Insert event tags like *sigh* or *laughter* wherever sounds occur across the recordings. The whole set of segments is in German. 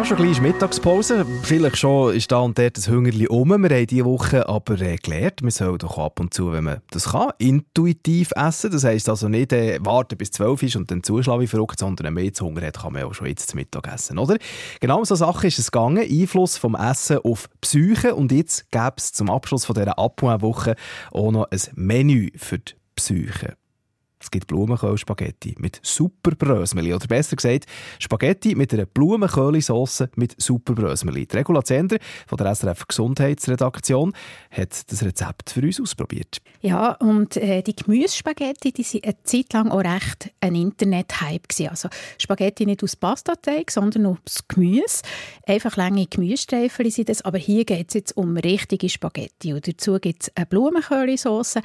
Ja, schon gleich ist Mittagspause. Vielleicht schon ist da und dort das Hungerli um. Wir haben diese Woche aber äh, man soll doch ab und zu, wenn man das kann, intuitiv essen. Das heisst also nicht äh, warten bis 12 ist und dann zuschlagen wie verrückt, sondern wenn man jetzt Hunger hat, kann man auch schon jetzt zum Mittag essen, oder? Genau so Sache ist es gegangen. Einfluss vom Essen auf Psyche. Und jetzt gäbe es zum Abschluss von dieser Appoint-Woche auch noch ein Menü für die Psyche. Es gibt Blumenkohl-Spaghetti mit Superbrösmeli. Oder besser gesagt, Spaghetti mit einer Blumenkohl-Sauce mit Superbrösmeli. Die Regula Zender von der SRF Gesundheitsredaktion hat das Rezept für uns ausprobiert. Ja, und äh, die Gemüsespaghetti, die waren eine Zeit lang auch recht ein Internet-Hype. Also Spaghetti nicht aus Pastateig, sondern aus Gemüse. Einfach lange Gemüsestreifen sind das. Aber hier geht es jetzt um richtige Spaghetti. Und dazu gibt es eine Blumenkohl-Sauce,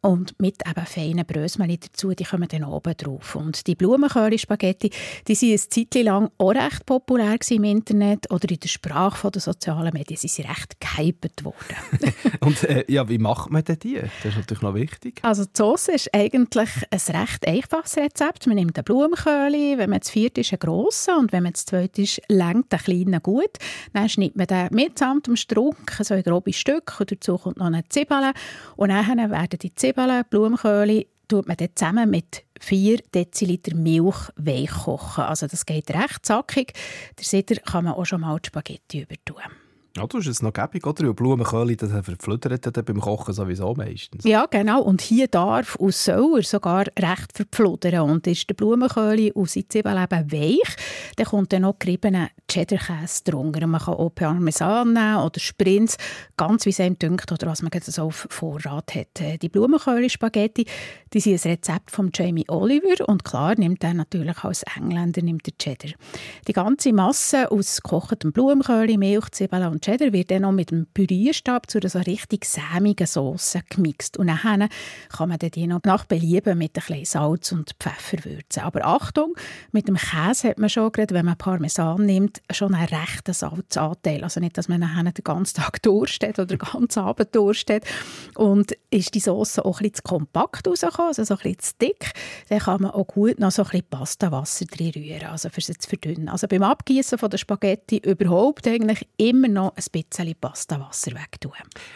und mit eben feinen Brösmeli dazu, die kommen dann oben drauf. Und die Blumenköri-Spaghetti, die sind eine Zeit lang auch recht populär im Internet oder in der Sprache der sozialen Medien. Sie sind recht gehypt worden. *laughs* *laughs* Und äh, ja, wie macht man denn die? Das ist natürlich noch wichtig. Also die Sauce ist eigentlich ein recht einfaches Rezept. Man nimmt einen Blumenköli, wenn man das vierte ist, einen grossen und wenn man das zweite ist, längt einen kleinen gut. Dann schneidet man den mitsamt dem Strunk, so in grobe Stücke und dazu kommt noch eine Zwiebel und dann werden die Zwiebeln Zwiebeln, Blumenkohl tut man dann zusammen mit 4 Deziliter Milch weich kochen. Also das geht recht zackig. Der Sider kann man auch schon mal die Spaghetti übertun. Ja, du hast es noch gäbig, oder? Blumenköhle, das verflüttert beim Kochen sowieso meistens. Ja, genau. Und hier darf und soll er sogar recht verfluddern. Und ist der Blumenköhle aus seinen Zwiebeln eben weich, dann kommt dann noch geriebener Cheddar-Käse drunter. Man kann auch Parmesan nehmen oder Sprints, ganz wie es einem dünkt oder was man so auf Vorrat hat. Äh, die Blumenköhle-Spaghetti, die sind ein Rezept von Jamie Oliver und klar nimmt er natürlich als Engländer nimmt der Cheddar. Die ganze Masse aus gekochtem Blumenköhle, Milch, Zwiebeln und Cheddar wird dann noch mit dem Pürierstab zu einer so richtig sämigen Sauce gemixt. Und dann kann man die noch nach Belieben mit ein bisschen Salz und Pfeffer würzen. Aber Achtung, mit dem Käse hat man schon, gerade wenn man Parmesan nimmt, schon einen rechten Salzanteil. Also nicht, dass man dann den ganzen Tag durchsteht oder den ganzen Abend durchsteht. Und ist die Sauce auch ein bisschen zu kompakt rausgekommen, also so ein bisschen zu dick, dann kann man auch gut noch so ein bisschen Pastawasser drin rühren, also für sie zu verdünnen. Also beim Abgießen von der Spaghetti überhaupt eigentlich immer noch ein bisschen Pastawasser wegtun.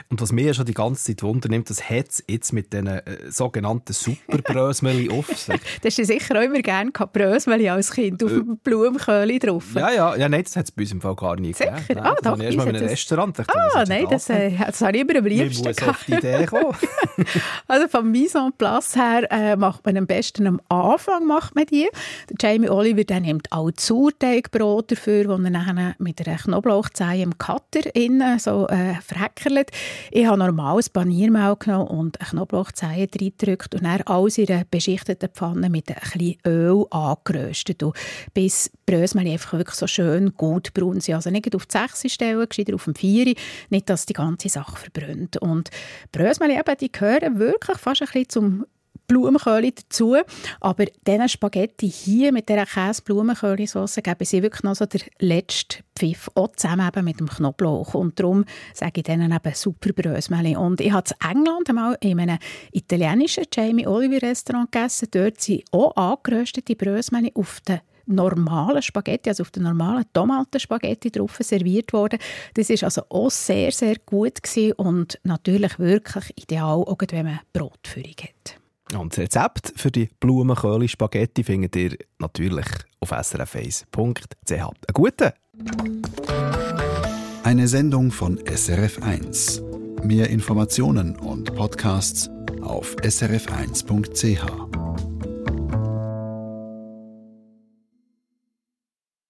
Und was mir schon die ganze Zeit wundernimmt, das hat es jetzt mit diesen äh, sogenannten Superbrösmeli *laughs* auf sich. das ist sicher auch immer gerne Brösmeli als Kind auf äh, Blumenköhle drauf. Ja, ja, ja, nein, das hat es bei uns im Fall gar nicht sicher? gegeben. Ah, das doch, ich erst mal in einem Restaurant. Ich ah, nein, das, äh, das habe ich immer am liebsten. Man muss auf die Idee kommen. *laughs* also vom Mise en place her äh, macht man am besten am Anfang macht man die. Der Jamie Oliver der nimmt auch Sauerteigbrot dafür, das er dann mit einer Knoblauchzehe im Cutter innen so äh, verhäckert. Ich habe normales Paniermehl genommen und eine Knoblauchzehe reingedrückt und dann alles in einer beschichteten Pfanne mit ein bisschen Öl angeröstet. Und bis die Brösmeli einfach wirklich so schön gut braun sind. Also nicht auf die 6 stellen, gescheiter auf dem 4, nicht, dass die ganze Sache verbrennt. Und Brösmeli eben, die gehören wirklich fast ein bisschen zum Blumenköhle dazu. Aber diese Spaghetti hier mit dieser Käse-Blumenköhle-Sauce geben sie wirklich noch so der letzte Pfiff, auch zusammen eben mit dem Knoblauch. Und darum sage ich denen eben super Brösmeli. Und ich habe in England einmal in einem italienischen Jamie Oliver Restaurant gegessen. Dort sind auch angeröstete Brösmeli auf den normalen Spaghetti, also auf den normalen Tomatenspaghetti drauf serviert worden. Das ist also auch sehr, sehr gut und natürlich wirklich ideal, auch wenn man Brotführung hat. Und das Rezept für die Blumenköhle-Spaghetti findet ihr natürlich auf srf1.ch. Einen guten! Eine Sendung von SRF1. Mehr Informationen und Podcasts auf srf1.ch.